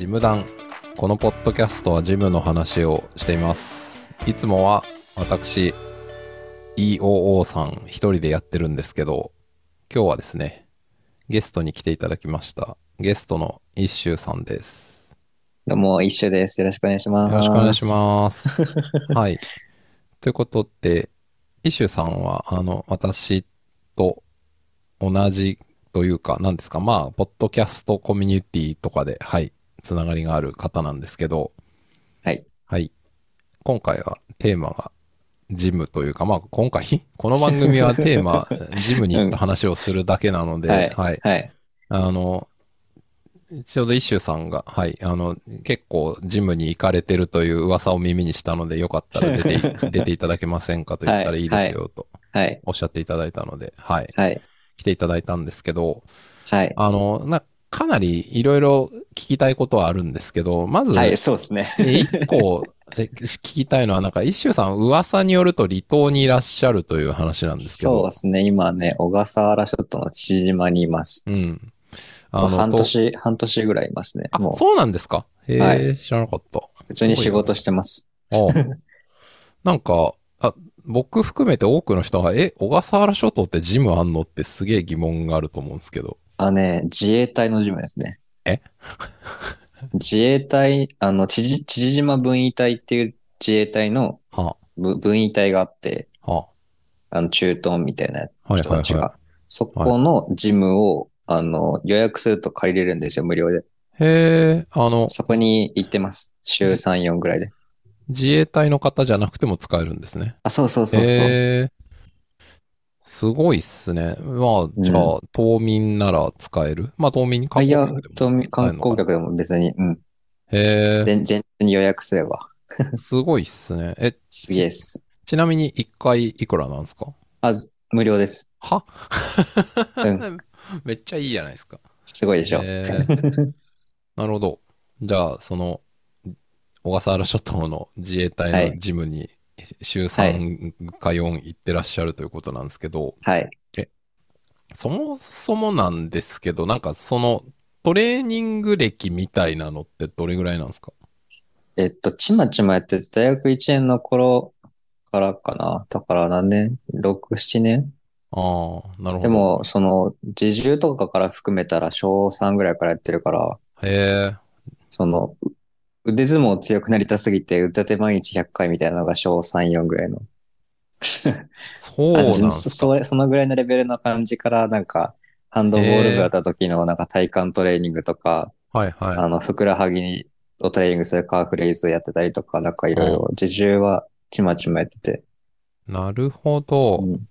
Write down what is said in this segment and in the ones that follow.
ジム団。このポッドキャストはジムの話をしています。いつもは私 EOO さん一人でやってるんですけど今日はですねゲストに来ていただきました。ゲストの一周さんです。どうも、一緒です。よろしくお願いします。よろしくお願いします。はい。ということで一周さんはあの私と同じというか何ですか？まあポッドキャストコミュニティとかではいつながりがある方なんですけどはい。はい。今回はテーマがジムというか、まあ今回、この番組はテーマ、ジムに行った話をするだけなので、はい。はい。はい。あの、ちょうど一周さんが、はい、あの、結構ジムに行かれてるという噂を耳にしたので、よかったら出てい、出ていただけませんかと言ったらいいですよとはい。おっしゃっていただいたので、はい。はい。来ていただいたんですけど、はい。あの、な、かなりいろいろ聞きたいことはあるんですけど、まず、はい、そうですね。え 一個え聞きたいのは、なんか、一周さん、噂によると離島にいらっしゃるという話なんですけど。そうですね。今ね、小笠原諸島の父島にいます。うん。半と年、半年ぐらいいますね。あも、う、そうなんですか？へえ、はい知らなかった。普通に仕事してます。あ なんか、あ、僕含めて多くの人が、え、小笠原諸島ってジムあんの？ってすげえ疑問があると思うんですけど。あ、ね、自衛隊のジムですね。え？自衛隊、あの、知事、知事島分位隊っていう自衛隊のはぶ分位隊があって、あ、はあの、駐屯みたいな人たちが。はいはそこのジムを、あの、予約すると借りれるんですよ、無料で。い。へえ、あの、そこに行ってます。週3、4ぐらいで。自衛隊の方じゃなくても使えるんですね。あ、そうそうそうそう。へえ。すごいっすね。まあ、じゃあ、島民なら使える？まあ、島民にあ、いや客でも、と観光客でも別に、うん。へえ、全全然予約すれば。すごいっすね。え、すげえです。ちなみに1回いくらなんですか？あ、ず無料です。は？うん。めっちゃいいじゃないですか。すごいでしょ。へー なるほど。じゃあ、その、小笠原諸島の自衛隊のジムに週3か4行ってらっしゃるということなんですけど、はい。そもそもなんですけど、なんかそのトレーニング歴みたいなのってどれぐらいなんですか？えっと、ちまちまやってて、大学1年の頃からかな。だから何年 ?6、7年？ああ、なるほど。で、も、その、自重とかから含めたら小3ぐらいからやってるから、へえ、その、う腕相撲強くなりたすぎて、腕立て毎日100回みたいなのが小3、4ぐらいのそうなんすか。そそそのぐらいのレベルの感じから、なんか、ハンドボール部だった時のなんか体幹トレーニングとか、はいはい。あの、ふくらはぎをトレーニングするカーフレイズやってたりとか、なんかいろいろ、自重はちまちまやってて。なるほど。うん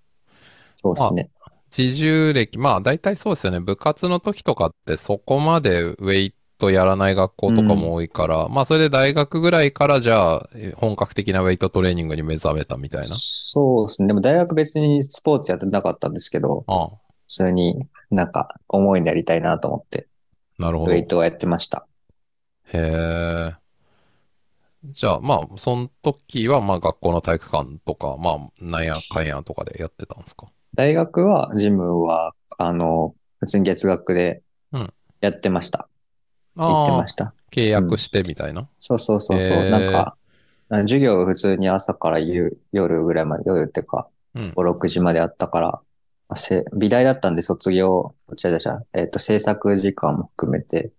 そうですね。自重歴、まあ大体そうですよね。部活の時とかってそこまでウェイトやらない学校とかも多いから、まあそれで大学ぐらいからじゃあえ本格的なウェイトトレーニングに目覚めたみたいな？そうですね。でも大学別にスポーツやってなかったんですけど、ああ、普通になんか思いになりたいなと思って、なるほど。へウェイトをやってました。え。じゃあまあその時はまあ学校の体育館とか、まあなんやかんやとかでやってたんですか？大学は、ジムは、あの、普通に月額でうんやってました。行ってま、した。契約してみたいな？そうそうそうそう。へーなんか、あ授業普通に朝から夕夜ぐらいまで、夜っていうか、うん5、6時まであったから、美大だったんで卒業、こちらでした。えっ、と、制作時間も含めて、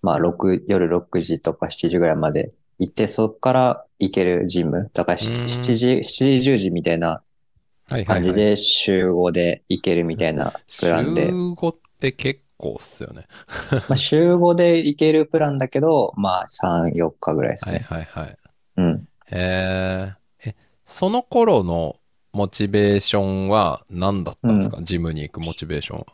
まあ、6、夜6時とか7時ぐらいまで行って、そこから行けるジム。だからしうん7時、7時、10時みたいなはいはいはい。感じで集合で行けるみたいなプランで。週5って結構っすよね。まあ、週5で行けるプランだけど、まあ、3、4日ぐらいですはいね。はいはい。うん。へえ。え、その頃のモチベーションは何だったんですか、ジムに行くモチベーションは。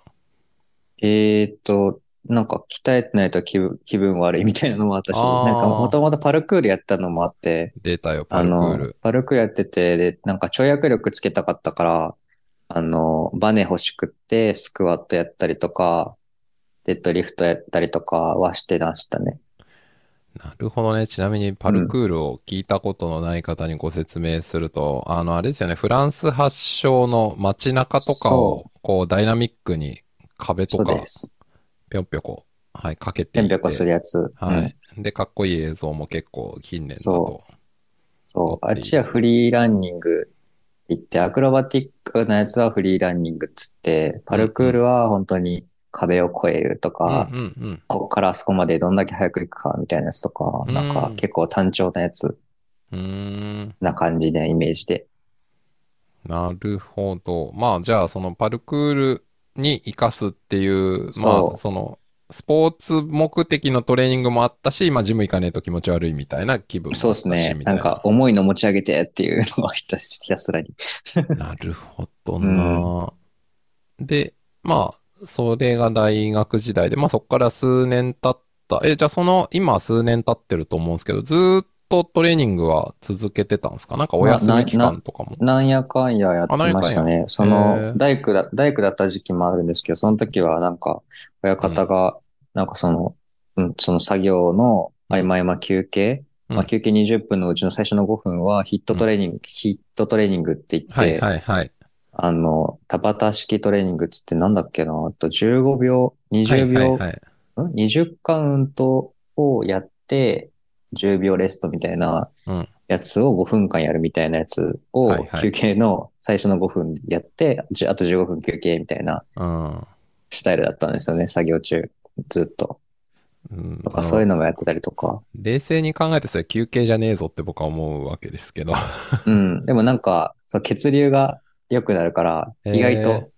えーっと、なんか鍛えてないと気分気分悪いみたいなのもあったし、なんかもともとパルクールやったのもあって、データよ、パあルクーのル。、パルクールやってて、で、なんか跳躍力つけたかったから、あの、バネ欲しくって、スクワットやったりとか、デッドリフトやったりとかはしてましたね。なるほどね。ちなみにパルクールを聞いたことのない方にご説明すると、あの、あれですよね、フランス発祥の街中とかをそ、こう、ダイナミックに壁とかです。ぴょんぴょこはい、かけてぴょいて。んぴょこするやつ。うんはい。で、かっこいい映像も結構近年だと。そう。あっちはフリーランニング行って、アクロバティックなやつはフリーランニングっつって、パルクールは本当に壁を越えるとか、うんうんうん。ここからあそこまでどんだけ早く行くかみたいなやつとか、うんなんか結構単調なやつ。な感じでイメージで。なるほど。まあ、じゃあ、そのパルクールに活かすっていう、まあ、その、スポーツ目的のトレーニングもあったし、まあ、ジム行かねえと気持ち悪いみたいな気分そうですね。ないんか重いの持ち上げてっていうのをひたひたすらに。なるほどな、で、まあ、それが大学時代で、まあそこから数年経った。え、じゃあその、今数年経ってると思うんですけど、ずーっとトレーニングは続けてたんですか？なんかお休み期間とかも。なんやかんややってましたね。そへのー、大工だ、大工だった時期もあるんですけど、その時はなんか、親方が、なんかその、うん、その作業の合間合間休憩、うんまあ休憩20分のうちの最初の5分はヒットトレーニング、ヒットトレーニングって言って、はいはいはい。あの、田畑式トレーニングっつってなんだっけな、あと15秒、20秒、はいはいはい。ん ?20 カウントをやって、10秒レストみたいなうんやつを5分間やるみたいなやつを休憩の最初の5分やって、あと15分休憩みたいなうん。スタイルだったんですよね、作業中。ずっと。うん、とかそういうのもやってたりとか。冷静に考えてそれ休憩じゃねえぞって僕は思うわけですけど。うん。でもなんか、そう血流が良くなるから、意外と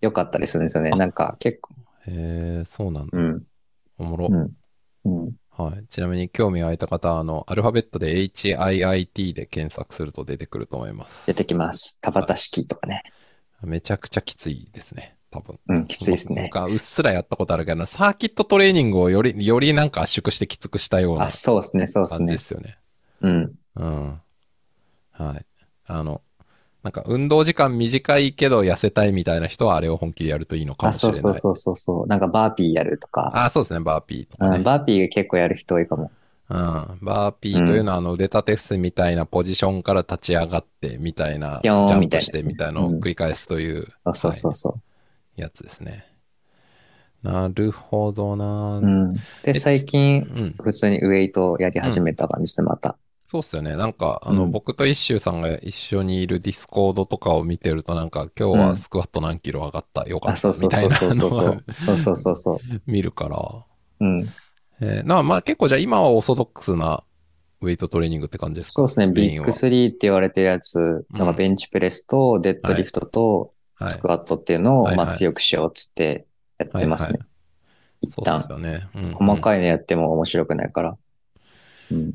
良かったりするんですよね。なんか結構、へえ、そうなんだ。うん。おもろ。うん。うん。はい。ちなみに興味が湧いた方は、あの、アルファベットで HIIT で検索すると出てくると思います。出てきます。田畑式とかね。めちゃくちゃきついですね。多分。うん、きついですね。僕はうっすらやったことあるけど、サーキットトレーニングをより、よりなんか圧縮してきつくしたようなあ、そうですね、そうですね感じで。すよね。うん。うん。はい。あの、なんか運動時間短いけど痩せたいみたいな人はあれを本気でやるといいのかあ、もしれない。そうそうそうそうそう。なんかバーピーやるとか。あ、そうですね、バーピーとかね。うん、バーピーが結構やる人多いかも。うん。バーピーというのは、あの腕立て伏せみたいなポジションから立ち上がってみたいな、ジャンプしてみたいのを繰り返すというそうそうそうそやつですね。なるほどな、う。うん。で、最近、うん。普通にウェイトやり始めた感じでまた。そうっすよね。なんか、あの、うん僕とイッシュウさんが一緒にいるディスコードとかを見てると、なんか、今日はスクワット何キロ上がった、よかあ、った、そうそうみたいなそうそうそうそう。そうそうそうそう。見るから。うん。えーなまあ結構じゃあ今はオーソドックスなウェイトトレーニングって感じですか？そうですね、メインはビッグ3って言われてるやつ、なんかベンチプレスとデッドリフトとはい。スクワットっていうのを、はいはいまあ強くしようっつってやってますね。一そうです旦。よね。うんうん細かいのやっても面白くないから。うん。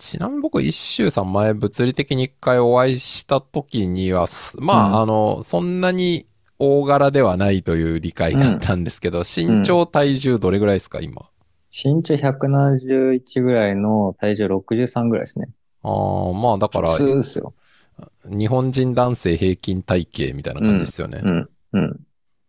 ちなみに僕、一周さん前物理的に一回お会いした時には、すまあ、うんあの、そんなに大柄ではないという理解があったんですけど、身長、体重どれぐらいですか、今？身長171ぐらいの体重63ぐらいですね。ああ、まあだから普、通ですよ。日本人男性平均体型みたいな感じですよね。うん。うん。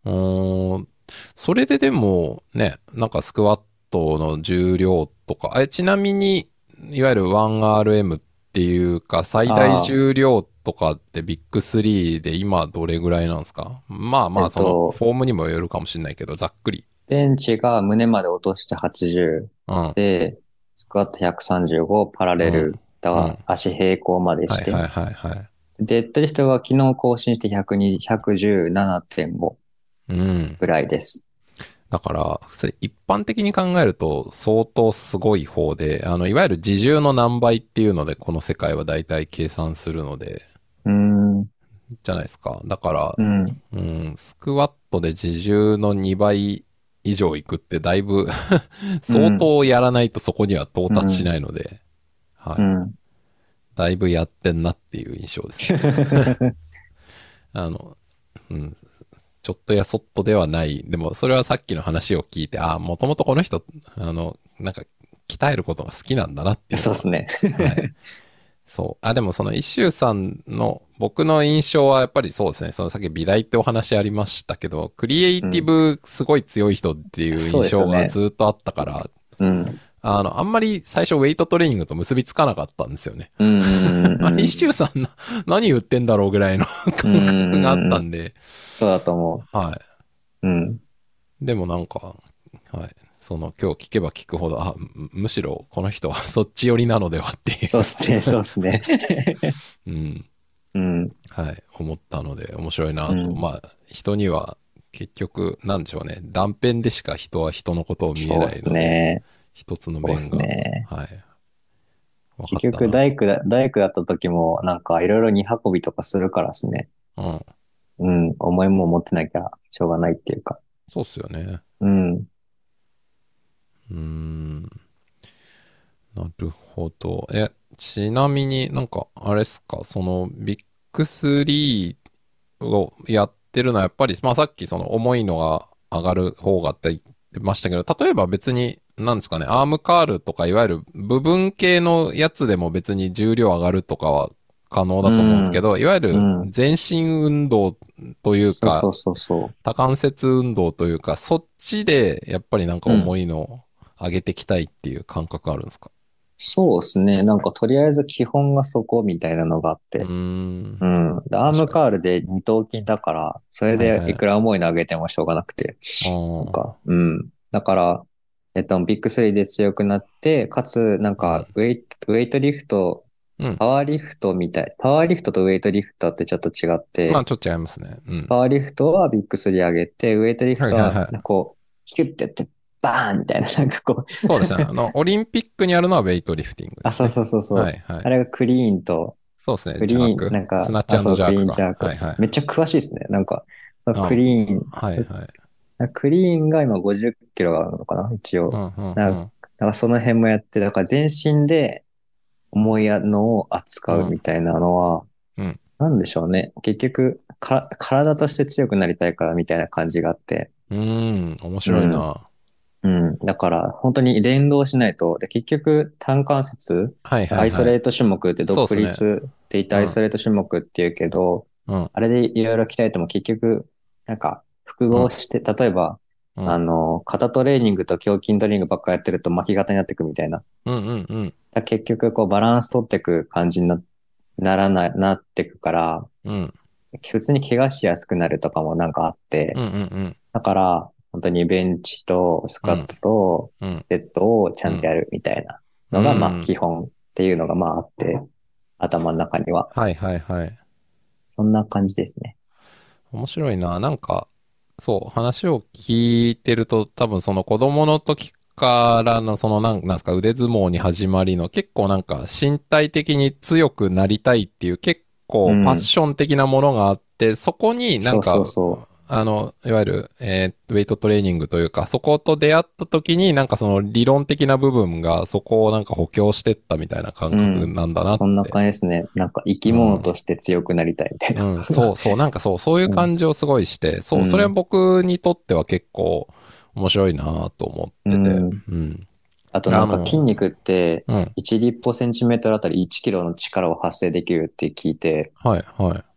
うーんそれででもね、なんかスクワットの重量とか、えちなみに、いわゆる 1RM っていうか、最大重量とかってビッグ3で今どれぐらいなんですか？まあまあ、えっとそのフォームにもよるかもしれないけど、ざっくり。ベンチが胸まで落として80うん。で、スクワット135、パラレル、うんだ足平行までして、はいはいはいはい。デッドリフトは昨日更新して102 117.5うん。ぐらいです。だから、それ一般的に考えると相当すごい方で、あの、いわゆる自重の何倍っていうので、この世界は大体計算するので、うーん。じゃないですか。だからう、ん。うん、スクワットで自重の2倍以上いくってだいぶ相当やらないとそこには到達しないので、はい。うん。だいぶやってんなっていう印象ですね。あの、うん。ちょっとやそっとではない。でも、それはさっきの話を聞いて、ああ、もともとこの人、あの、なんか、鍛えることが好きなんだなっていうそうですね。はいそう。あ、でもその一周さんの僕の印象はやっぱりそうですね。そのさっき美大ってお話ありましたけど、クリエイティブすごい強い人っていう印象がずっとあったから、うん。あの、あんまり最初ウェイトトレーニングと結びつかなかったんですよね。うんうんうんあ、うん。一周さんな、何言ってんだろうぐらいの 感覚があったんで、そうだと思はう。うん。い。でもなんか、はい。その今日聞けば聞くほど、あ、むむしろこの人はそっち寄りなのではっていう。そうっすね、そうっすね。うん。うん。はい。思ったので面白いなと。うんまあ、人には結局、なんでしょうね。断片でしか人は人のことを見えないそうっすので、ね。一つのそうっす面が。ね。はい。結局、大工だ、大工だった時も、なんか、いろいろ荷運びとかするからですね。うん。うん。重いもん持ってなきゃしょうがないっていうか。そうっすよね。うん。うーん。なるほど。え、ちなみになんか、あれっすか、その、ビッグ3をやってるのはやっぱり、まあさっきその重いのが上がる方がって言ってましたけど、例えば別に、なんですかね、アームカールとかいわゆる部分系のやつでも別に重量上がるとかは可能だと思うんですけど、いわゆるうん。全身運動というか、そうそうそうそう。多関節運動というか、そっちでやっぱりなんか重いのを上げていきたいっていう感覚あるんですか？そうですね。なんか、とりあえず基本がそこみたいなのがあって。うーんう。ん。でアームカールで二頭筋だから、それでいくら重いの上げてもしょうがなくて。なんか、うん。だから、えっと、ビッグ3で強くなって、かつ、なんか、ウェイト、ウェイトリフト、うんパワーリフトみたい。パワーリフトとウェイトリフトってちょっと違って、まあちょっと違いますね。うん。パワーリフトはビッグ3上げて、ウェイトリフトはこう、ヒュッてやって、バーンみたいな、なんかこう、そうですね。あの、オリンピックにあるのはウェイトリフティングね。あ、そうそうそうそう。はいはいあ。れがクリーンと、そうですね。クリーン、なんか、スナッチジャークが。クリーンジャーク。はいはい。めっちゃ詳しいですね。なんか、そのあクリーン、はいはい。クリーンが今50キロあるのかな一応。うんうんうん。なだからその辺もやって、だから全身で重いのを扱うみたいなのは、うんうんなんでしょうね。結局か、体として強くなりたいからみたいな感じがあって。うーん、面白いな。うん。だから、本当に連動しないと、で結局、単関節、はいはい、はい。アイソレート種目って独立って言ってアイソレート種目って言うけど、うん。あれでいろいろ鍛えても結局、なんか、複合して、例えば、うんあの、肩トレーニングと胸筋トレーニングばっかやってると巻き型になってくみたいな。うんうんうん。だ結局、こう、バランス取ってく感じになならない、なってくから、うん。普通に怪我しやすくなるとかもなんかあって、うんうんうん。だから、本当にベンチとスクワットとうん。デッドをちゃんとやるみたいなのが、うんまあ、基本っていうのが、まあ、あって、頭の中には。はいはいはい。そんな感じですね。面白いな。なんか、そう、話を聞いてると、多分その子供の時からの、そのなん、なんですか、腕相撲に始まりの、結構なんか身体的に強くなりたいっていう、結構うんパッション的なものがあって、そこになんか、そうそうそあの、いわゆる、えーウェイトトレーニングというか、そこと出会った時に、なんかその理論的な部分が、そこをなんか補強してったみたいな感覚なんだなって。そんな感じですね。なんか生き物として強くなりたいみたいな。うん、そうそう、なんかそう、そういう感じをすごいして、そうう、んそれは僕にとっては結構面白いなと思ってて、うんうん。あとなんか筋肉ってうん。1立方センチメートルあたり1キロの力を発生できるって聞いて、はい、はい。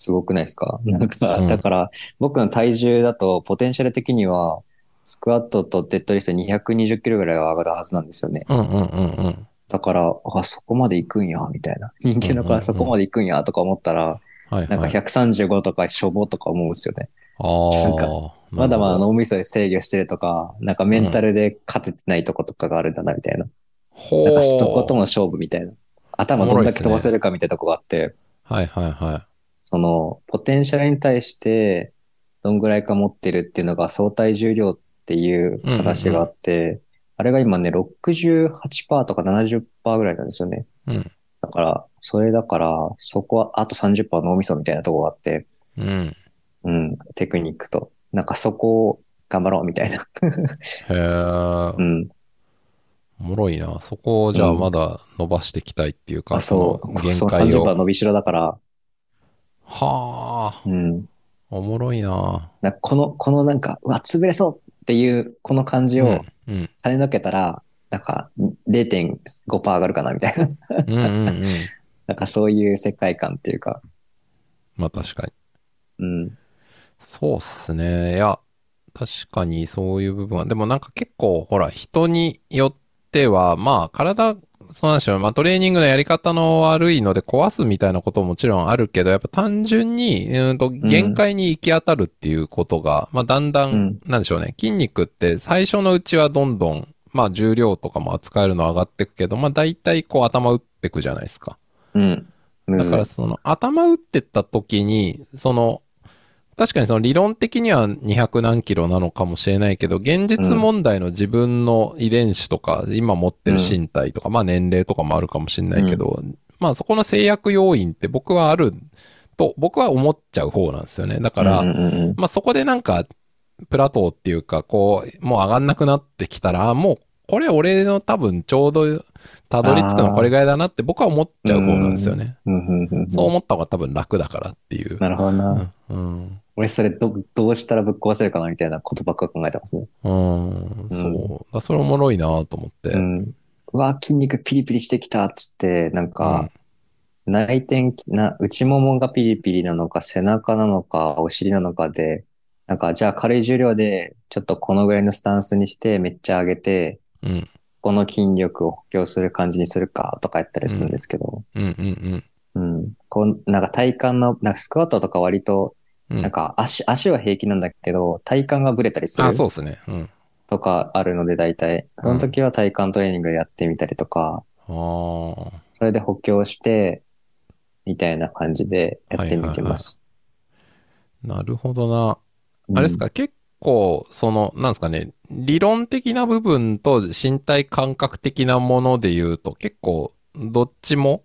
すごくないですか？うんなんか、うんだから僕の体重だとポテンシャル的にはスクワットとデッドリフト220キロぐらいは上がるはずなんですよね。うんうんうんうん。だから、あ、そこまで行くんや、みたいな。人間のからそこまで行くんや、とか思ったら、はい、なんかはい。135とかしょぼとか思うんですよね。あなんかあ。まだまだ脳みそで制御してるとか、なんかメンタルで勝ててないとことかがあるんだな、みたいな。ほなんかそことの勝負みたいな。頭どんだけ飛ばせるかみたいなとこがあって、はいはいはその、ポテンシャルに対して、どんぐらいか持ってるっていうのが相対重量っていう形があって、あれが今ね、68%とか70%ぐらいなんですよね。い。うん。だから、それだから、そこはあと30%脳みそみたいなとこがあって、うん。うん、テクニックと、なんかそこを頑張ろうみたいな。へえ、うん。おもろいな。そこをじゃあうんまだ伸ばしていきたいっていうか、う。の限そう界を。30%伸びしろだから、はあ、うん。おもろいな。なこの、このなんか、うわ、潰れそうっていう、この感じを。跳ねのけたら、なんか0.5%上がるかなみたいな。うんうんうん。なんかそういう世界観っていうか、まあ確かに。うん。そうっすね。いや、確かにそういう部分は。でもなんか結構、ほら、人によっては、まあ、体、そうなんでしょう。まあ、トレーニングのやり方の悪いので壊すみたいなことももちろんあるけど、やっぱ単純に、うんと、限界に行き当たるっていうことが、まあ、だんだん、うんなんでしょうね。筋肉って最初のうちはどんどん、まあ、重量とかも扱えるの上がってくけど、まあ、大体こう頭打ってくじゃないですか。うん。むだからその頭打ってった時に、その、確かにその理論的には200何キロなのかもしれないけど、現実問題の自分の遺伝子とか、今持ってる身体とか、まあ年齢とかもあるかもしれないけど、まあそこの制約要因って僕はあると、僕は思っちゃう方なんですよね。だから、うんうんうんまあそこでなんか、プラトーっていうか、こう、もう上がんなくなってきたら、あもう、これ俺の多分ちょうど、たどり着くのこれぐらいだなって僕は思っちゃう方なんですよね。うんうんうんうんそう思った方が多分楽だからっていう。なるほどな。うん。うん。俺それど、どうしたらぶっ壊せるかなみたいなことばっか考えてますね。うん、そう。だそれおもろいなと思って。うん。うわ、筋肉ピリピリしてきたっつって、なんか、内転、な、内ももがピリピリなのか、背中なのか、お尻なのかで、なんか、じゃあ軽い重量で、ちょっとこのぐらいのスタンスにして、めっちゃ上げて、うん。この筋力を補強する感じにするか、とかやったりするんですけど、うんうんうん。こう、なんか体幹の、なんかスクワットとか割と、なんか足、足は平気なんだけど、体幹がブレたりするあ、そうですね。うん。とかあるので、大体。その時は体幹トレーニングでやってみたりとか、ああ。それで補強して、みたいな感じでやってみてます。なるほどな。あれですか、結構、その、なんですかね、理論的な部分と身体感覚的なもので言うと、結構、どっちも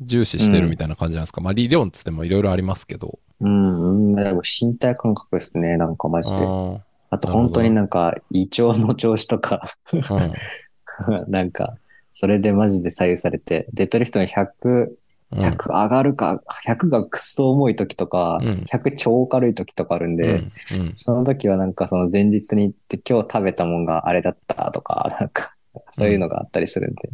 重視してるみたいな感じなんですか、まあ、理論っつってもいろいろありますけど。うん、うん、でも身体感覚ですね、なんかマジで。ああと本当になんか胃腸の調子とか、ー なんか、それでマジで左右されて、デッドリフトに100、うん。100上がるか、100がくっそ重い時とか、うん100超軽い時とかあるんで、うん。うん。その時はなんかその前日に行って今日食べたもんがあれだったとか、なんか、そういうのがあったりするんで、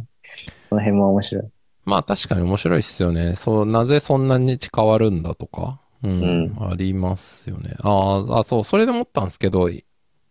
その辺も面白い。まあ確かに面白いっすよね。そう、なぜそんなに変わるんだとか。うん。ありますよね。あーあ、そう、それで思ったんですけど、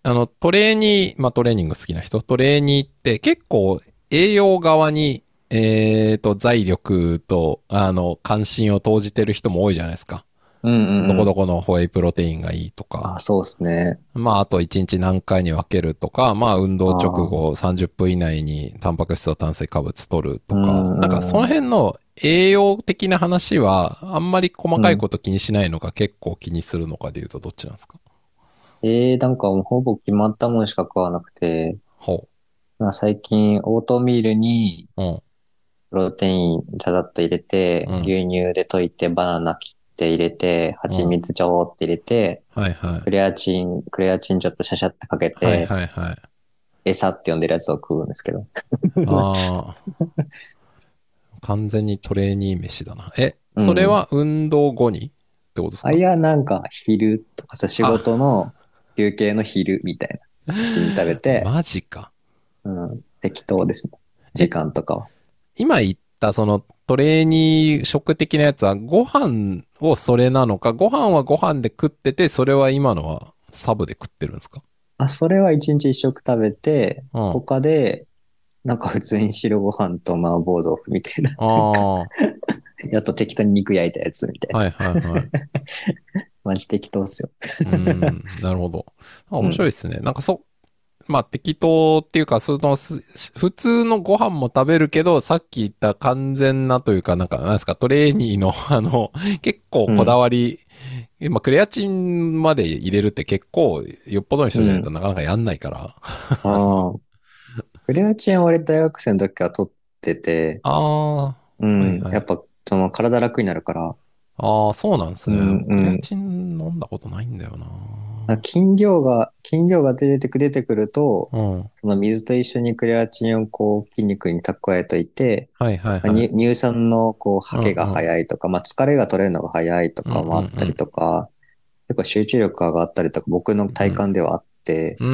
あの、トレーニー、まあトレーニング好きな人、トレーニーって結構栄養側に、えーと、財力と、あの、関心を投じてる人も多いじゃないですか。うんうん、うん。どこどこのホエイプロテインがいいとかあ、。そうですね。まあ、あと1日何回に分けるとか、まあ、運動直後30分以内にタンパク質と炭水化物取るとか、うんなんかその辺の栄養的な話は、あんまり細かいこと気にしないのか、結構気にするのかで言うとどっちなんですか？えー、なんかほぼ決まったものしか食わなくて、ほまあ、最近オートミールにう。うん。プロテインちゃだっと入れて、うん牛乳で溶いてバナナ切って入れて、蜂蜜ちょーって入れて、はいはいク。レアチン、クレアチンちょっとシャシャってかけて、はいはいはい。餌って呼んでるやつを食うんですけど。ああ。完全にトレーニー飯だな。え、うんそれは運動後にってことですか？あ、いや、なんか昼とかさ、仕事の休憩の昼みたいな。時に食べて、マジか。うん、適当ですね。時間とかは。今言ったそのトレーニー食的なやつはご飯をそれなのか、ご飯はご飯で食ってて、それは今のはサブで食ってるんですか？あ、それは一日一食食べて、うん。あ他で、なんか普通に白ご飯と麻婆豆腐みたいな。あー、はあと適当に肉焼いたやつみたいな。いはいはい。マジ適当っすよ。うん、なるほど。あ面白いですね。なんかそ、まあ適当っていうか、そのす普通のご飯も食べるけど、さっき言った完全なというか、なんか、なんですか、トレーニーの、あの、結構こだわり、まあクレアチンまで入れるって結構、よっぽどの人じゃないとなかなかやんないから。ああ。クレアチンは俺大学生の時から取ってて、あうん。はいはいやっぱ、その体楽になるから、あ、ああ、そうなんですね。うんうんクレアチン飲んだことないんだよな。筋量が、筋量が出てく出てくると、うん。その水と一緒にクレアチンをこう筋肉に蓄えといて、はいはいまあはい。に乳酸のこう、吐けが早いとか、まあ疲れが取れるのが早いとかもあったりとか、結構集中力が上がったりとか、僕の体感ではあって、うー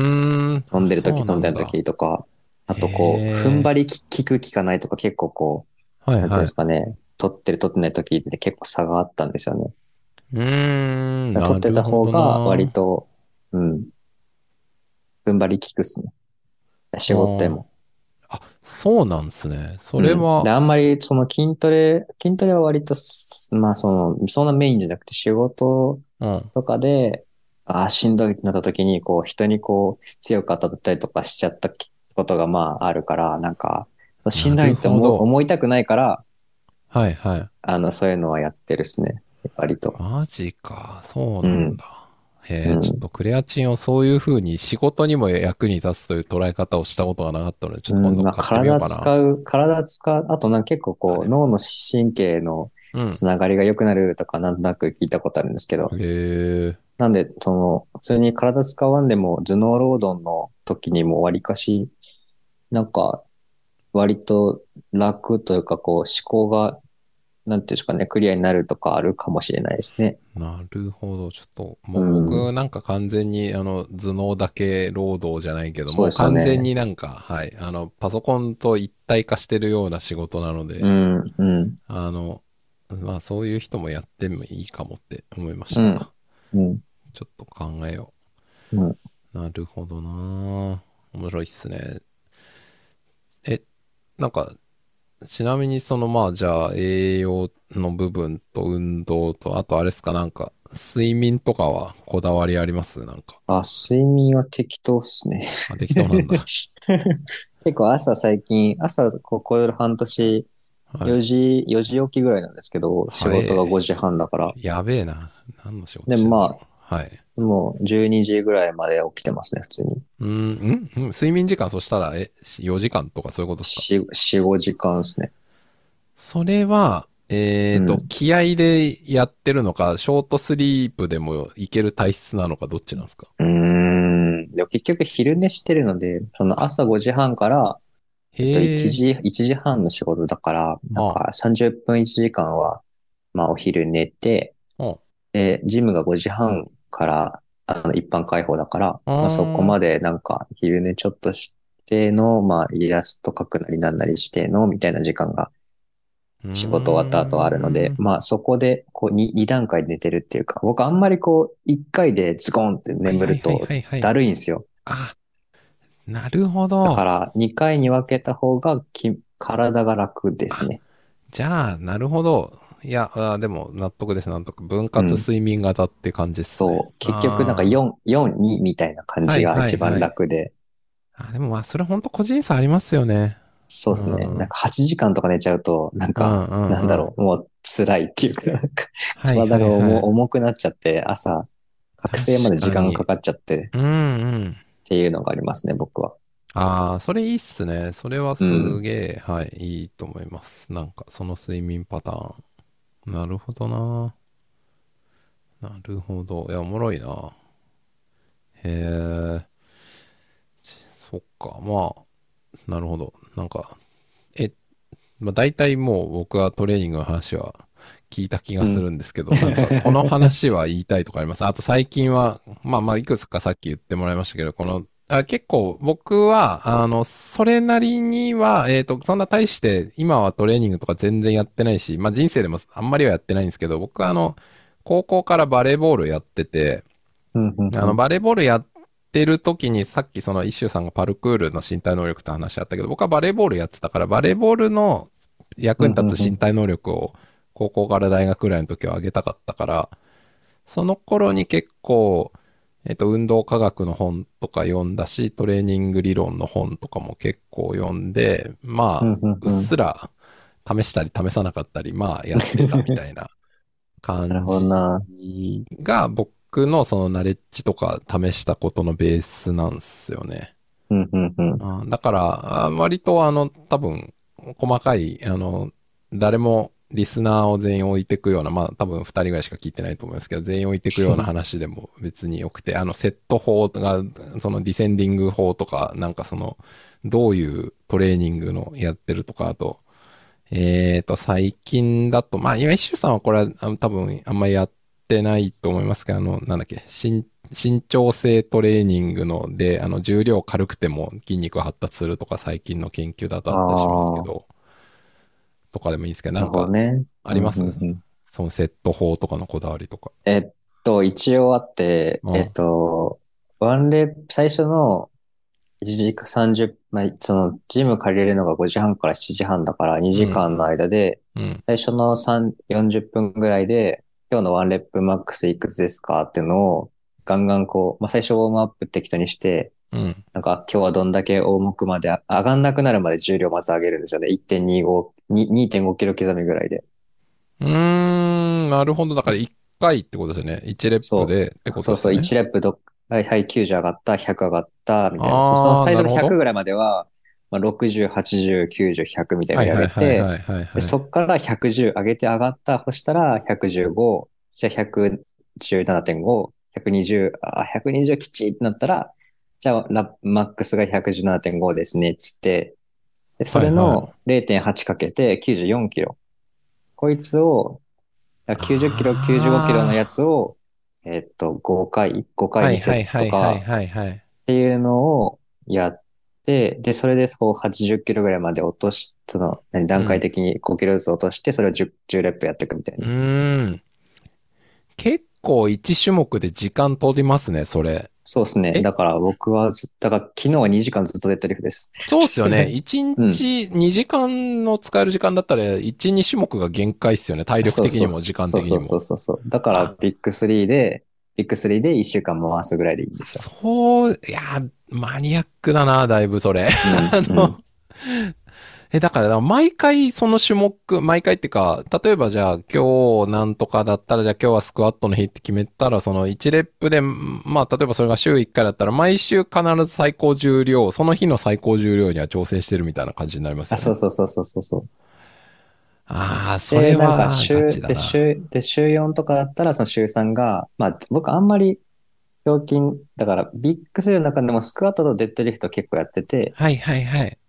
ん。飲んでる時そうなんだ飲んでる時とか、あとこう、踏ん張りき効く効かないとか結構こう、はいはいなんていうんです。かね、取ってる取ってない時って結構差があったんですよね。うーん。取ってた方が割と、うん、踏ん張り効くっすね。仕事でも。あ、そうなんですね。それは、うんで、あんまりその筋トレ、筋トレは割とす、まあその、そんなメインじゃなくて仕事うん。とかで、ああ、しんどいってなった時に、こう、人にこう、強く当たったりとかしちゃったことがまああるから、なんか、そうしんどいって思いたくないから、はいはい。あの、そういうのはやってるっすね。割と。マジか。そうなんだ。へえ、うんちょっとクレアチンをそういう風に仕事にも役に立つという捉え方をしたことがなかったので、ちょっと今うん、まあ、度買ってみよう体かな。使う、体使う、あとなんか結構こう、脳の神経のうん。つながりが良くなるとかなんとなく聞いたことあるんですけど、へえ。なんで、その、普通に体使わんでも頭脳労働の時にも割かし、なんか、割と楽というか、こう、思考が、なんていうんですかね、クリアになるとかあるかもしれないですね。なるほど。ちょっと、もう僕なんか完全に、あの、頭脳だけ労働じゃないけど、もね完全になんか、はい、あの、パソコンと一体化してるような仕事なので、うん、うん、あの、まあそういう人もやってもいいかもって思いました。うんうん。ちょっと考えようんう。なるほどな面白いっすね。え、なんか、ちなみにそのまあじゃあ栄養の部分と運動と、あとあれですか？なんか、睡眠とかはこだわりあります？なんか。あ、睡眠は適当っすね。あ、適当なんだ。結構朝最近、朝ここ半年、はい4時、4時起きぐらいなんですけど、仕事が5時半だから、やべえな。何の仕事でしてんの？まはい。もう12時ぐらいまで起きてますね、普通に。うーん、んうん睡眠時間そしたら、え、4時間とかそういうことですか？4、4、5時間ですね。それは、えっ、と、うん気合でやってるのか、ショートスリープでもいける体質なのか、どっちなんですか？うーん。でも結局昼寝してるので、その朝5時半から、えっとへえ。1時、1時半の仕事だから、なんか30分1時間は、まあお昼寝て、うんで、ジムが5時半から、あの、一般開放だから、まあそこまでなんか昼寝ちょっとしての、まあイラスト描くなりなんなりしての、みたいな時間が仕事終わった後はあるのでまあそこでこう 2, 2段階で寝てるっていうか、僕あんまりこう1回でズコンって眠るはいとだるいんですよ。あ、なるほどだ。から2回に分けた方がき体が楽ですね。じゃあ、なるほど。いや、あでも納得です、納得。分割睡眠型って感じですね。そう。結局なんか4、4、2みたいな感じが一番楽で。あーあでもまあ、それ本当個人差ありますよね。そうですね。うんなんか8時間とか寝ちゃうと、なんうんか、うんうんなんだろう、もう辛いっていうか、なんかはいはい体が重,、はい重くなっちゃって、朝、覚醒まで時間がかかっちゃってっうんうん。ていうのがありますね、僕は。ああ、それいいっすね。それはすげえ、はい、いいと思います。なんか、その睡眠パターン。なるほどな。なるほど。いや、おもろいな。へえ。ちそっか、まあ、なるほど。なんか、え、まあ、大体もう僕はトレーニングの話は聞いた気がするんですけど、なんか、この話は言いたいとかあります？あと最近は、まあまあ、いくつかさっき言ってもらいましたけど、この、あ結構僕は、あの、それなりには、えっ、と、そんな大して、今はトレーニングとか全然やってないし、まあ人生でもあんまりはやってないんですけど、僕はあの、高校からバレーボールやってて、うんうんうん。あの、バレーボールやってる時に、さっきそのイッシュさんがパルクールの身体能力って話あったけど、僕はバレーボールやってたから、バレーボールの役に立つ身体能力を高校から大学ぐらいの時は上げたかったから、その頃に結構、えっと、運動科学の本とか読んだし、トレーニング理論の本とかも結構読んで、まあ、うっすら試したり試さなかったり、まあ、やってたみたいな 感。じが、僕のそのナレッジとか試したことのベースなんですよね。だから、あ割とあの、多分、細かい、あの、誰もリスナーを全員置いていくような、まあ多分2人ぐらいしか聞いてないと思いますけど、全員置いていくような話でも別によくて、あの、セット法が、そのディセンディング法とか、なんかその、どういうトレーニングのやってるとか、あと、えーと、最近だと、まあ今、一周さんはこれは多分あんまりやってないと思いますけど、あの、なんだっけ、身身長性トレーニングので、あの、重量軽くても筋肉が発達するとか最近の研究だとあったりしますけど、とかでもいいですけど、なんか。あります？うんうんうんそのセット法とかのこだわりとか。えっと、一応あって、うんえっと、ワンレ、最初の1時間30、まあ、その、ジム借りれるのが5時半から7時半だから2時間の間で、うん。最初の3、40分ぐらいで、今日のワンレップマックスいくつですかっていうのを、ガンガンこう、まあ、最初ウォームアップ適当にして、うん。なんか今日はどんだけ重くまであ上がんなくなるまで重量まず上げるんですよね。1.25、に2.5キロ刻みぐらいで。うーん、なるほど。だから1回ってことですよね。1レップでってことそうそう、ですよね。1レップど、はいはい、90上がった、100上がった、みたいな。そうその最初の100なるほどぐらいまでは、まあ、60、80、90、100みたいなはいはいはいのやれて、そっから110上げて上がった、そしたら115、じゃあ117.5、120、あ、120きちってなったら、じゃあラマックスが117.5ですね、つって、でそれはいの0.8かけて94キロ。こいつを、90キロ、あー95キロのやつを、えっと、5回、5はい回にセはいットとか。っていうのをやって、で、それでそう80キロぐらいまで落とし、その、何段階的に5キロずつ落として、それを 10, 10レップやっていくみたいうな。ーん。結構1種目で時間取りますね、それ。そうですねえ？だから僕はず、だから昨日は2時間ずっとデッドリフトです。そうっすよね。1うん日2時間の使える時間だったら、1、2種目が限界っすよね。体力的にも時間的にも。そうそうそうそう。だからビッグ3で、ビッグ3で1週間回すぐらいでいいんですよ。そう、いや、マニアックだな、だいぶそれ。あうん の、え、だから、毎回その種目、毎回っていうか、例えばじゃあ今日なんとかだったら、じゃあ今日はスクワットの日って決めたら、その1レップで、まあ例えばそれが週1回だったら、毎週必ず最高重量、その日の最高重量には調整してるみたいな感じになりますよあ、ね。そうそうそうそうそうそう。ああ、そで、れは週、で。週、で、週4とかだったら、その週3が、まあ、僕あんまり、胸筋、だから、ビッグ3の中でもスクワットとデッドリフト結構やってて、はいはいはい。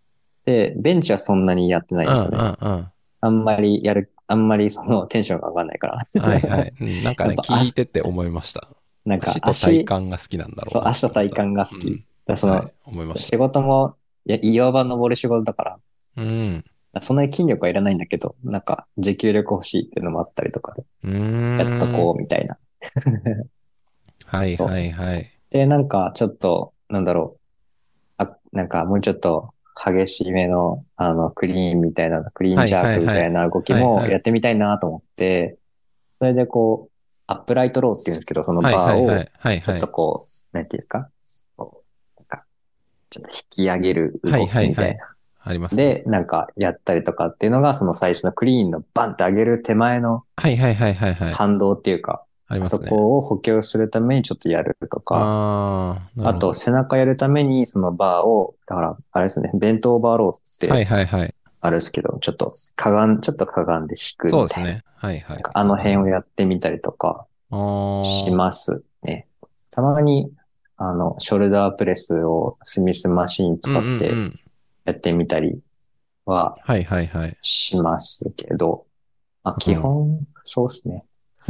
で、ベンチはそんなにやってないんですよね。うんうんうん。あんまりやる、あんまりその テンションが上がんないから。はいはい。うんなんかね聞いてて思いました。なんか足と足、体幹が好きなんだろうそう、な。足と体幹が好き。うんだその、はい、思いまし仕事も、いや、岩場登る仕事だから、た。うん。そんなに筋力はいらないんだけど、なんか、持久力欲しいっていうのもあったりとかで、うーん。やっとこう、みたいな。はいはいはい。で、なんか、ちょっと、なんだろう。あ、なんか、もうちょっと、激しめの、あの、クリーンみたいな、クリーンジャークみたいな動きもやってみたいなと思って、それでこう、アップライトローっていうんですけど、そのバーをちょっと。こう、なんていうんですか？こうなんかちょっと引き上げる動きはいみたいな。ありますね。で、なんかやったりとかっていうのが、その最初のクリーンのバンって上げる手前のはいはいはいはいはい。反動っていうか、そありますね。こを補強するためにちょっとやるとか、ああ、と背中やるためにそのバーを、だから、あれですね、弁当バーローってはいはいはい。あるんですけど、ちょっとかがん、ちょっとかがんで引く。そうですね。はいはい。あの辺をやってみたりとか。しますね。たまに、あの、ショルダープレスをスミスマシン使ってうんやってみたりははいはいはい。しますけど、まあ、基本、そうですね。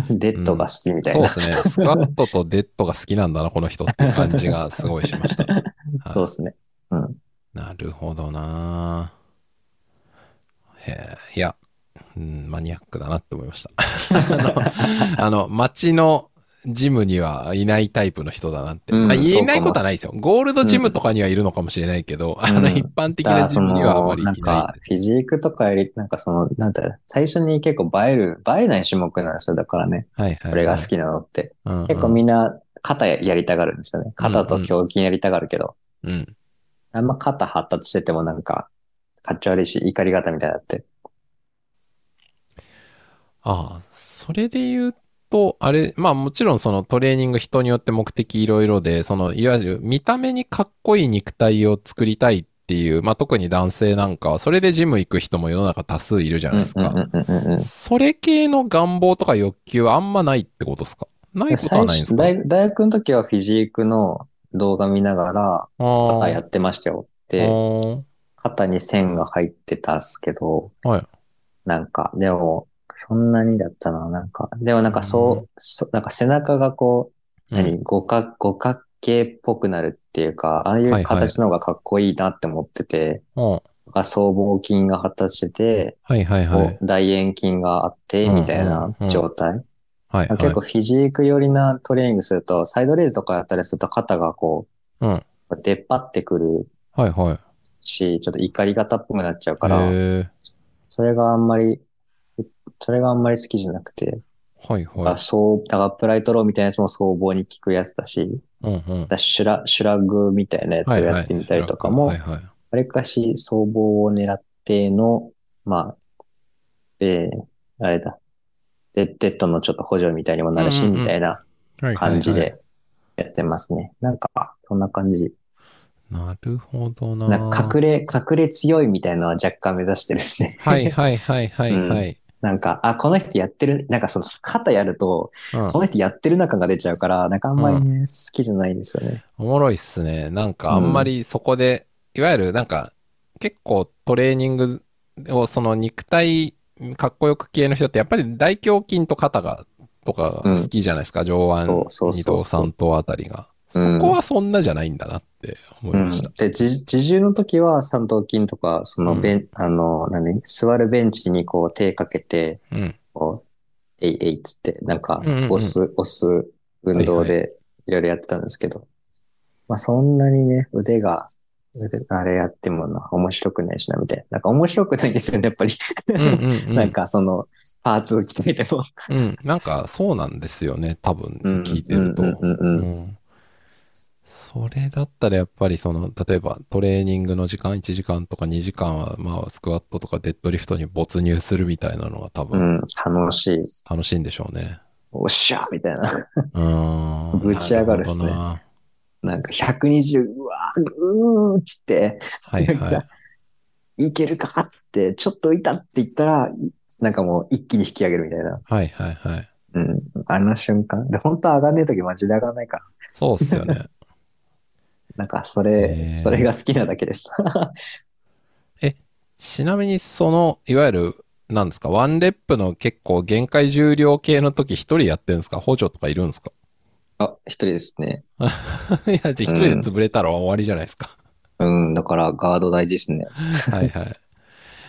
デッドが好きみたいな。そうですね。スクワットとデッドが好きなんだな、この人って感じがすごいしました。はいそうですね。うん。なるほどなへえ、いや、うん、マニアックだなって思いました。あの、あの街のジムにはいないタイプの人だなって。うんまあ、言えないことはないですよ。ゴールドジムとかにはいるのかもしれないけど、あの、一般的なジムにはあまりいないなんか、フィジークとかより、なんかその、なんだ最初に結構映える、映えない種目なんですよ。だからね、はいはい。俺が好きなのって。うんうん。結構みんな、肩やりたがるんですよね。肩と胸筋やりたがるけど、うん。あんま肩発達しててもなんか、かっちょ悪いし、怒り方みたいになって。ああ、それで言うと、あれ、まあもちろんそのトレーニング人によって目的いろいろで、そのいわゆる見た目にかっこいい肉体を作りたいっていう、まあ特に男性なんかは、それでジム行く人も世の中多数いるじゃないですか。それ系の願望とか欲求はあんまないってことですか？ないことはないんですか？大大学の時はフィジークの動画見ながら、あ肩やってましたよ。あで、ー肩に線が入ってたっすけど、はい。なんか、でも、そんなにだったな、なんか。でもなんかそう、うん。そなんか背中がこう、うん。何、五角、五角形っぽくなるっていうか、ああいはいうはい。形の方がかっこいいなって思ってて、う。んあ僧帽筋が発達してて、はいはいはい。大円筋があって、うんみたいなうん状態。はいはい。結構フィジーク寄りなトレーニングすると、サイドレーズとかやったりすると肩がこう、うん。出っ張ってくるはいはい。し、ちょっと怒り方っぽくなっちゃうから、へそれがあんまり、それがあんまり好きじゃなくて、ーはいはい。あそう、だからプライトローみたいなやつも僧帽に効くやつだし、うんうん。だシュラ、シュラグみたいなやつをやってみたりとかも、はいはい。わりかし僧帽を狙っての、まあ、えー、あれだ、デッデッドのちょっと補助みたいにもなるし、うんうんうんみたいなはいはいはい感じ。でやってますね。なんか、そんな感じ。なるほどな。なんか隠れ、隠れ強いみたいなのは若干目指してるですね。はいはいはいはいはい。なんか、あ、この人やってる、なんかその肩やると、この人やってる中が出ちゃうから、なんかあんまりね、好きじゃないんですよね。おもろいっすね。なんかあんまりそこで、いわゆるなんか結構トレーニングをその肉体かっこよく系の人ってやっぱり大胸筋と肩がとかが好きじゃないですか。うん上腕二頭三頭あたりが。うんそこはそんなじゃないんだなって思いました。で、自自重の時は三頭筋とか、そのベン、あの、何、座るベンチにこう手かけて、うん。こう、えいえいっつって、なんかうんうんうん、押す、押す運動はいでいろいろやってたんですけど、まあそんなにね、腕が、腕あれやってもな、面白くないしな、みたいな。なんか面白くないんですよね、やっぱり。うんうんうん。なんかその、パーツを決めても。うん。なんかそうなんですよね。多分聞いてると。それだったらやっぱりその、例えばトレーニングの時間1時間とか2時間は、まあスクワットとかデッドリフトに没入するみたいなのが多う分ん、楽しい。楽しいんでしょうね。おっしゃーみたいな。うーん。ぶち上がるっすねなななんか120、うわー、うーっつって、はいはい。いけるかって、ちょっといたって言ったら、いなんかもう一気に引き上げるみたいな。はいはいはい。うん。あの瞬間。で、本当は上がんねえ時マジで上がらないから。そうっすよね。なんか、そへれ、ーそれが好きなだけです。ちなみにその、いわゆる、なんですか、ワンレップの結構限界重量系の時一人やってるんですか？補助とかいるんですか？あ、一人ですね。いや、じゃあ一人で潰れたら終わりじゃないですか。うん、だからガード大事ですね。はいはい。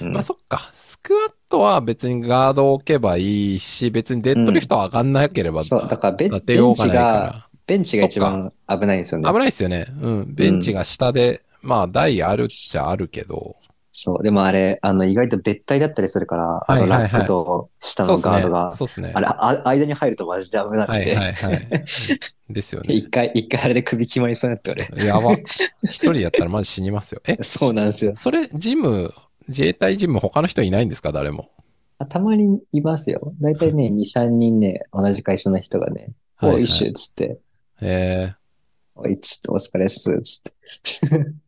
うんまあそっか。スクワットは別にガードを置けばいいし、別にデッドリフトは上がんなければ、そう、だからベないが、かベンチが一番危ないんですよら。危ね。ないですよね。うん。ベンチが下で、まあ台あるっちゃあるけど。そう、でもあれ、あの、意外と別体だったりするから、あの、はいはいはいラックと下のガードが、。そうですね。あれ、あ間に入るとマジで危なくて、はいはいはい。ですよね。一回、一回あれで首決まりそうになって俺。やば。一人やったらマジ死にますよ。え、そうなんですよ。それ、ジム、自衛隊ジム他の人いないんですか？誰も。あたまにいますよ。だいたいね、2、3人ね、同じ会社の人がね、はい、お、はい。一緒っつって、えおいっつお疲れっす、つって。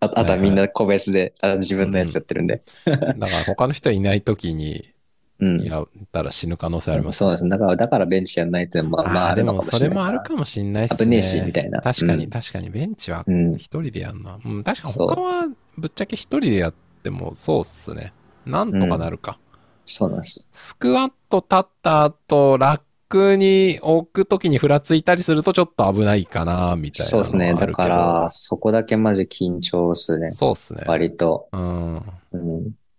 ああとはみんな個別で、あ自分のやつやってるんで。ー、だから他の人いない時にうん。やったら死ぬ可能性ありますそうなんです。だから、だからベンチやんないってのも、まあ、ああーでもそれかもあるかもしんないっすね。危ねえしみたいな確かにうん確かに、ベンチはうん。一人でやんな。うん、確かにそう他はぶっちゃけ一人でやってもそうっすね。なんとかなるか。そうなんです。スクワット立った後、ラックに置くときにふらついたりするとちょっと危ないかな、みたいなそうですね。だ。から、そこだけマジ緊張っすね。そうっすね。割と。うん。うん。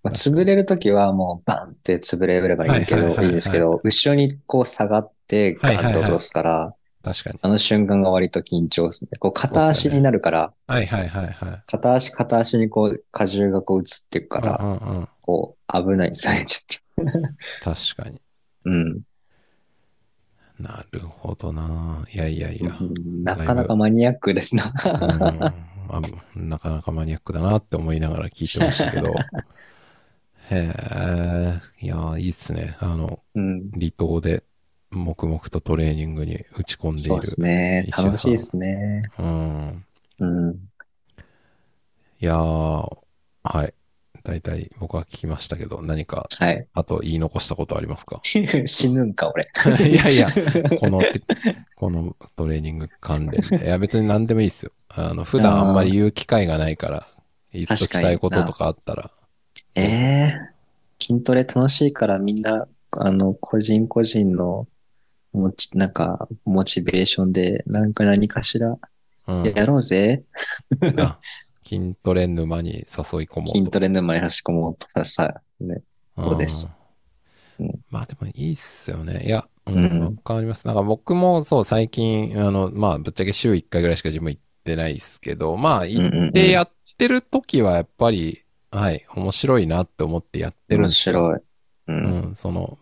まあ、潰れるときはもうバンって潰れればいいけど、はいはいはいはいいいんですけど、後ろにこう下がってガンと落とすから、確かに。あの瞬間が割と緊張ですね。こう片足になるから、はいはいはいはい。片足片足にこう荷重がこう移っていくから、うんうんうん。こう危ないんですよね、ちょっ確かに。と。うん。なるほどな。いやいやいや。うんなかなかマニアックですな。うんあなかなかマニアックだなって思いながら聞いてましたけど。へえ、いや、いいっすね。あの、うん。離島で黙々とトレーニングに打ち込んでいる。そうですね。楽しいですね。うん。うん。いやー、はい。大体僕は聞きましたけど、何か、はい。あと言い残したことありますか？死ぬんか、俺。いやいや、この、このトレーニング関連で。いや、別に何でもいいですよ。あの、普段あんまり言う機会がないから、言っときたいこととかあったら。ええ筋トレ楽しいからみんな、あの、個人個人の、もち、なんか、モチベーションで、なんか何かしら、うん。やろうぜ。あ筋トレ沼に誘い込もうと。筋トレ沼に差し込もうとさ、さ、ね。そうですうんうんまあでもいいっすよね。いや、ううんん、わかります。なんか僕もそう最近、あの、まあぶっちゃけ週1回ぐらいしかジム行っってないですけど、まあ、うんうんうん行ってやってる時はやっぱり、はい、面白いなって思ってやってるん面ですよ。白い。う。うんん、その、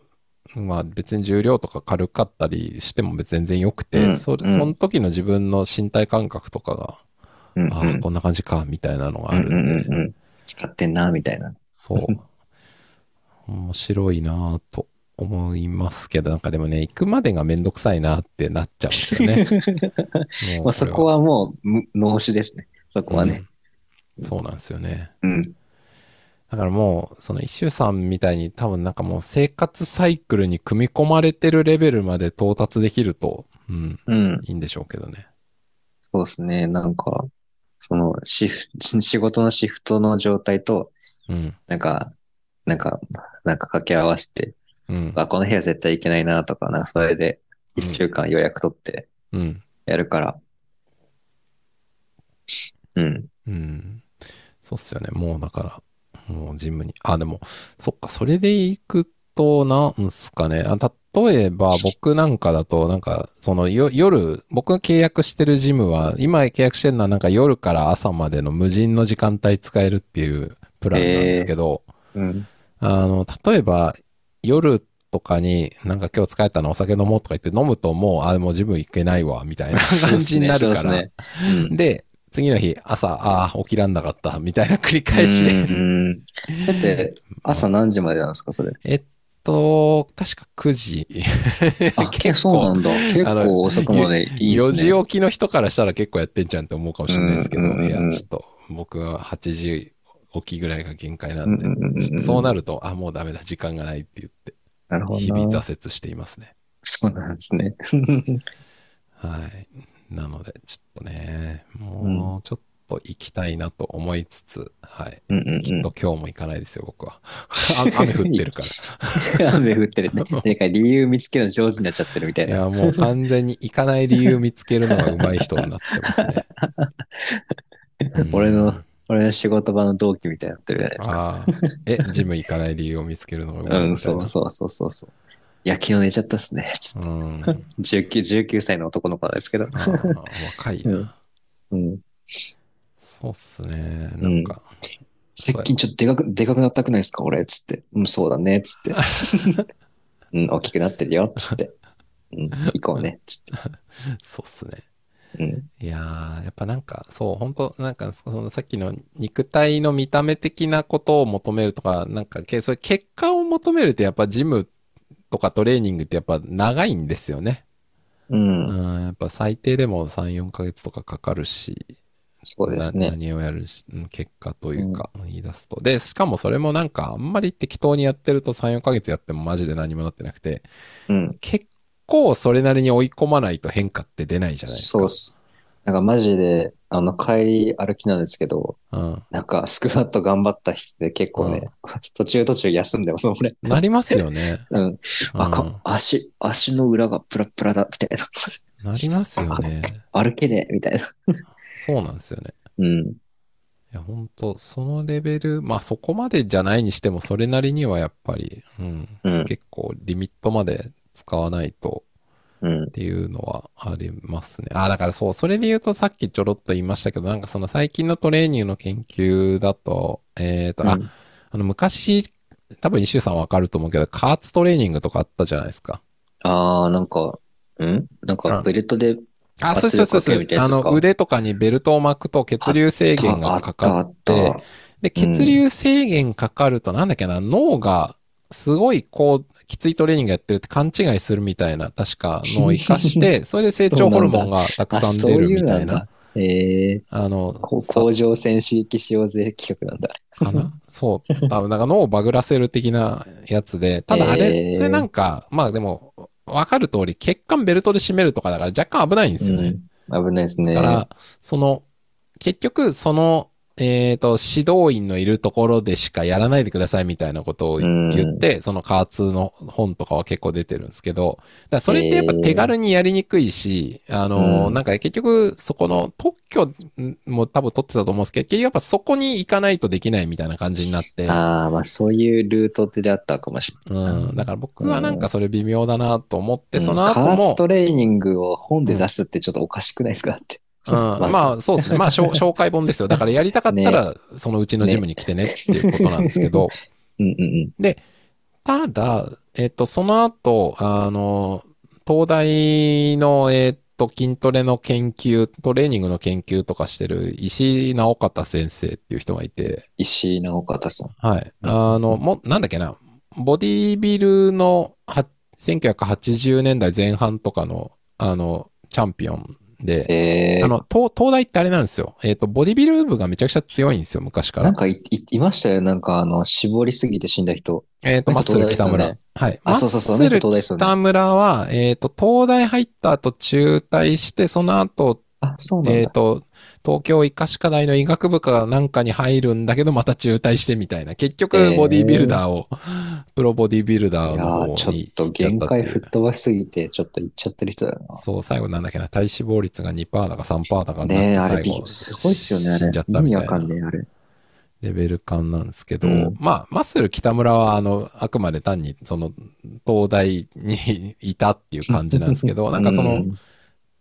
まあ別に重量とか軽かったりしても全然良くて、うんそその時の自分の身体感覚とかが、うんああ、こんな感じか、みたいなのがあるんで、うんうんうんうん。使ってんな、みたいな。そう。面白いなと思いますけど、なんかでもね、行くまでがめんどくさいなってなっちゃうんですよね。まあそこはもうむ脳死ですね。そこはね。うんそうなんですよね。うん。だからもう、その一周さんみたいに多分なんかもう生活サイクルに組み込まれてるレベルまで到達できると、うん、うん。いいんでしょうけどね。そうですね。なんか、そのシフト、仕事のシフトの状態と、うん、なんか、なんか、なんか掛け合わせて、うん、あ、この部屋絶対行けないなとか、なんかそれでうん一週間予約取ってうん、やるから。うん。うん。そうっすよね。もうだから、もうジムに。あ、でも、そっか、それで行くと、なんすかね。あ例えば、僕なんかだと、なんか、そのよ夜、僕が契約してるジムは、今契約してるのはなんか夜から朝までの無人の時間帯使えるっていうプランなんですけど、うん。あの、例えば、夜とかに、なんか今日疲れたのお酒飲もうとか言って飲むともう、あ、もうジム行けないわ、みたいな感じになるから。そうですね。うんで、次の日、朝、ああ、起きらんなかった、みたいな繰り返しで。うんうん。だって、朝何時までなんですか、それ？えっと、確か9時。あ、結構そうなんだ。結あの構遅くまでいいですね。4時起きの人からしたら結構やってんじゃんって思うかもしれないですけど、うんうんうんいや、ちょっと、僕は8時起きぐらいが限界なんで、うんうんうんそうなると、あ、もうダメだ、時間がないって言って、なるほ日。々挫折していますね。そうなんですね。はい。なので、ちょっとね、もうちょっと行きたいなと思いつつ、はい。うんうんうんきっと今日も行かないですよ、僕は。あ 雨降ってるから。雨降ってるね。なんか理由見つけるの上手になっちゃってるみたいな。いや、もう完全に行かない理由見つけるのが上手い人になってますね。うん俺の、俺の仕事場の同期みたいになってるじゃないですか。ああ。え、ジム行かない理由を見つけるのが上手い。うん、そうそうそうそうそう。いや、昨日寝ちゃったっすね。つってうん。19、19歳の男の子なんですけど。若いな。うん、そうっすね。なんか、最近ちょっとでかく、でかくなったくないですか？俺、つって。うん、そうだね、つって。うん、大きくなってるよ、つって。うん、行こうね、つって。そうっすね。うん、いやー、やっぱなんか、そう、本当なんか、そのさっきの肉体の見た目的なことを求めるとか、なんか、けそういう結果を求めるとやっぱジムとかトレーニングってやっぱ長いんですよね。うん、うん、やっぱ最低でも3、4ヶ月とかかかるし、そうですなね。何をやる結果というか、言い出すと。で、しかもそれもなんか、あんまり適当にやってると3、4ヶ月やってもマジで何もなってなくて、うん、結構それなりに追い込まないと変化って出ないじゃないですか。そうっす。なんかマジで、あの、帰り歩きなんですけど、うん。なんかスクワット頑張った人で結構ね、途中途中休んでますもん、俺。なりますよね。うん。あ、うんか、足、足の裏がプラプラだ、みたいな。なりますよね。歩けねえ、みたいな。そうなんですよね。うん。いや、本当そのレベル、まあそこまでじゃないにしても、それなりにはやっぱり、うん、うん。結構リミットまで使わないとうんっ。ていうのはありますね。あ、だからそう、それで言うとさっきちょろっと言いましたけど、なんかその最近のトレーニングの研究だと、えっ、と、あ、あの昔、多分石井さんわかると思うけど、加圧トレーニングとかあったじゃないですか。ああ、なんか、ん？なんかベルトで、あ、そうそうそうそうあの、腕とかにベルトを巻くと血流制限がかかってっ、で、血流制限かかると、なんだっけな、脳が、すごい、こう、きついトレーニングやってるって勘違いするみたいな、確かのを活かして、それで成長ホルモンがたくさん出るみたいな。。ええあの、こ甲状腺刺激しようぜ企画なんだ。かなそう。多分、なんか脳をバグらせる的なやつで、ただあれ、えーそれなんか、まあでも、わかる通り、血管ベルトで締めるとかだから若干危ないんですよね。うん、危ないですね。だから、その、結局、その、えっ、と、指導員のいるところでしかやらないでくださいみたいなことをうん言って、その加圧の本とかは結構出てるんですけど、だそれってやっぱ手軽にやりにくいし、あの、うん。なんか結局、そこの特許も多分取ってたと思うんですけど、結局やっぱそこに行かないとできないみたいな感じになって、ああ、まあそういうルートであったかもしれない。うん、だから僕はなんかそれ微妙だなと思って、うん。その後加圧も、トレーニングを本で出すってちょっとおかしくないですかだって。うん、まあそうですね。まあ紹 紹介本ですよ。だからやりたかったら、そのうちのジムに来てねっていうことなんですけど、うんうんうん。ただ、えっと、その後、あの、東大の、えっと、筋トレの研究、トレーニングの研究とかしてる石井直方先生っていう人がいて、石井直方さん。はい。うんあの、も、なんだっけな、ボディビルのは1980年代前半とかの、あの、チャンピオンで、えー、あの、東、東大ってあれなんですよ。えっ、と、ボディビル部がめちゃくちゃ強いんですよ、昔からなん。かい、い、いましたよ。なんかあの、絞りすぎて死んだ人。えっ、と、マッスル北村。東はい。あ、そうそうそう。マッスル。北村は、えっ、と、東大入った後中退して、その後、あ、そうなんだ。えっ、と、東京医科歯科大の医学部かなんかに入るんだけど、また中退してみたいな。結局、えーボディビルダーを、プロボディビルダーの方にーちょっと限界吹っ飛ばしすぎて、ちょっと行っちゃってる人だよな。そう、最後なんだっけな、体脂肪率が2%だか3%だかねえ、あれ、すごいっすよね、あれ意味わかんねえ、あれ。レベル感なんですけど、うんまあ、マッスル北村は、あの、あくまで単に、その、東大に いたっていう感じなんですけど、なんかその、うん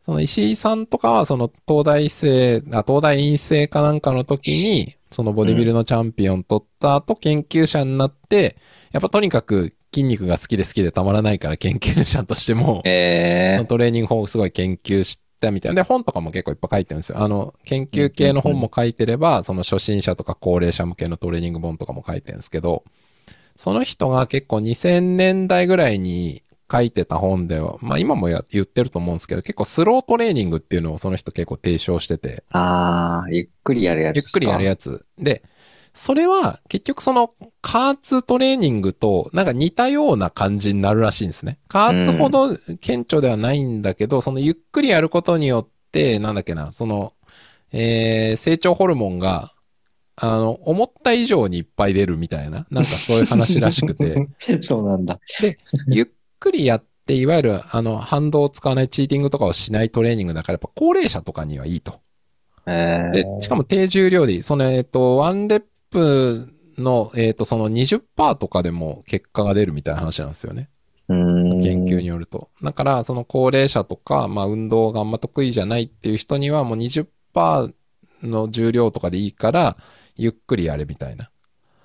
その石井さんとかは、その東大生、あ、東大院生かなんかの時に、そのボディビルのチャンピオン取った後、研究者になって、やっぱとにかく筋肉が好きで好きでたまらないから研究者としても、ええトレーニング法をすごい研究したみたいな。で、本とかも結構いっぱい書いてるんですよ。あの、研究系の本も書いてれば、その初心者とか高齢者向けのトレーニング本とかも書いてるんですけど、その人が結構2000年代ぐらいに書いてた本では、まあ今もや言ってると思うんですけど、結構スロートレーニングっていうのをその人結構提唱してて、ああ、ゆっくりやるやつゆっくりやるややつ。で、それは結局その加圧トレーニングとなんか似たような感じになるらしいんですね。加圧ほど顕著ではないんだけど、そのゆっくりやることによって、なんだっけな、その、えー成長ホルモンが、あの、思った以上にいっぱい出るみたいな、なんかそういう話らしくて、つ。そうなんだ。ゆっくりやって、いわゆるあの反動を使わないチーティングとかをしないトレーニングだから、やっぱ高齢者とかにはいいと。ええで、しかも低重量でいい。その、えっ、と、ワンレップの、えっ、と、その20%とかでも結果が出るみたいな話なんですよね。研究によると。だから、その高齢者とか、まあ、運動があんま得意じゃないっていう人には、もう20%の重量とかでいいから、ゆっくりやれみたいな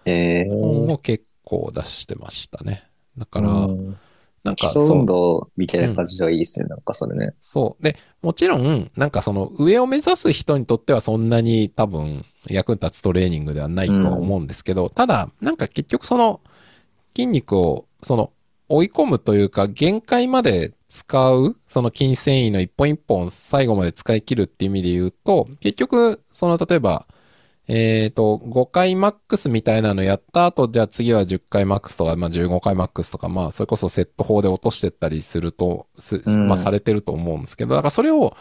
ええ本を結構出してましたね。だから、うんなんか、そう運動みたいな感じではいいですね、なんかそれね。そう。で、もちろん、なんかその上を目指す人にとってはそんなに多分役に立つトレーニングではないとは思うんですけど、ただ、なんか結局その筋肉をその追い込むというか限界まで使う、その筋繊維の一本一本最後まで使い切るっていう意味で言うと、結局、その例えば、えっ、と、5回マックスみたいなのやった後、じゃあ次は10回マックスとか、まあ15回マックスとか、まあそれこそセット法で落としてったりすると、すうん。まあされてると思うんですけど、だからそれを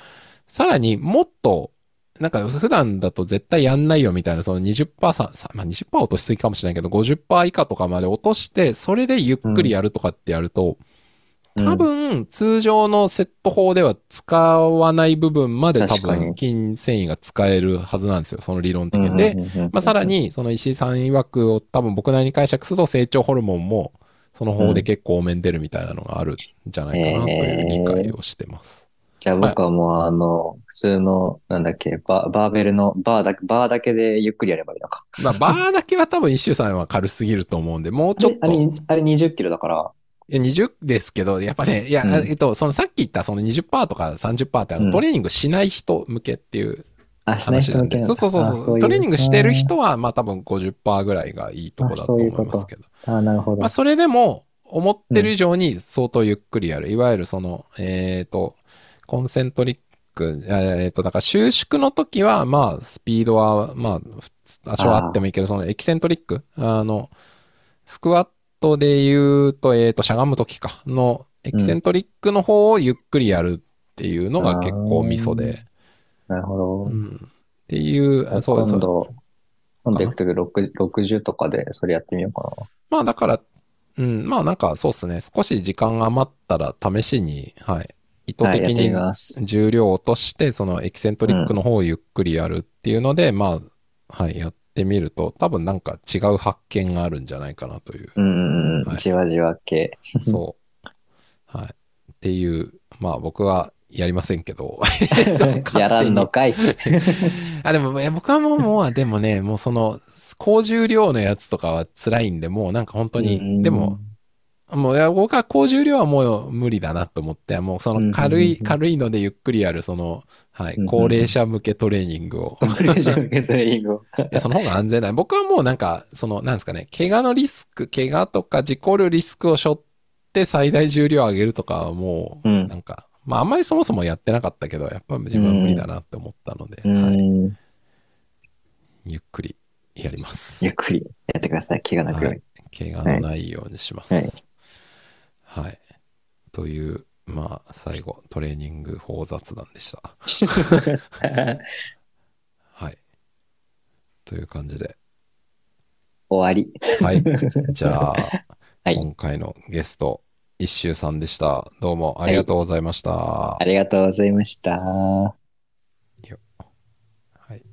さらにもっと、なんか普段だと絶対やんないよみたいな、その20%さ、さまあ20%落としすぎかもしれないけど、50%以下とかまで落として、それでゆっくりやるとかってやると、多分、通常のセット法では使わない部分まで多分、筋繊維が使えるはずなんですよ、その理論的に。で、まあ、さら、に、その石井さん曰くを多分僕なりに解釈すると成長ホルモンもその方で結構多めに出るみたいなのがあるんじゃないかなという理解をしてます。じゃあ僕はもうあの、普通の、なんだっけ、ババーベルのバーだけ、バーだけでゆっくりやればいいのか。まあ、バーだけは多分一周さんは軽すぎると思うんで、もうちょっと、あれ、あれあれ20キロだから、いや20ですけど、やっぱね、いや、うんえっと、そのさっき言ったその20%とか30%ってあの、うんトレーニングしない人向けっていうあ、しない話なんで。人向けなそうそうそうそう。トレーニングしてる人は、まあ多分50%ぐらいがいいとこだと思いますけど。あ、なるほどまあ。それでも、思ってる以上に相当ゆっくりやる。いわゆるその、えっ、と、コンセントリック、えっ、と、だから収縮の時は、まあ、スピードは、まあ、多少あってもいいけど、そのエキセントリック、あの、スクワットで言うと、えっ、と、しゃがむ時か、の、エキセントリックの方をゆっくりやるっていうのが結構ミソで、なるほど。うん。っていう、あそうです。今度、今度行くとき6 60とかでそれやってみようかな。まあだから、うん、まあなんかそうですね。少し時間が余ったら試しに、はい。意図的に。重量を落として、そのエキセントリックの方をゆっくりやるっていうので、まあ、はい、やってみると、多分なんか違う発見があるんじゃないかなという。うんうんうん。はいじわじわ系。そう。はい。っていう、まあ僕はやりませんけど。やらんのかい。あ、でも、僕はもう、もう、でもね、もうその、高重量のやつとかは辛いんで、もうなんか本当に、でも、、もう、僕は高重量はもう無理だなと思って、もうその軽い、軽いのでゆっくりやる、その、はいうんうん、高齢者向けトレーニングを。これ以上受けトレーニングを。いや、その方が安全だ。僕はもうなんか、その、なんですかね、怪我のリスク、怪我とか事故るリスクを背負って最大重量を上げるとかはもう、うんなんか、まああんまりそもそもやってなかったけど、やっぱ自分は無理だなって思ったので、うはい、ん。ゆっくりやりますゆ。っくりやってください。怪我なくように。怪我のないようにします。はいはい。という、まあ、最後、トレーニング法雑談でした。はい。という感じで。終わり。はい。じゃあ、はい今回のゲスト、一周さんでした。どうもありがとうございました。ありがとうございました。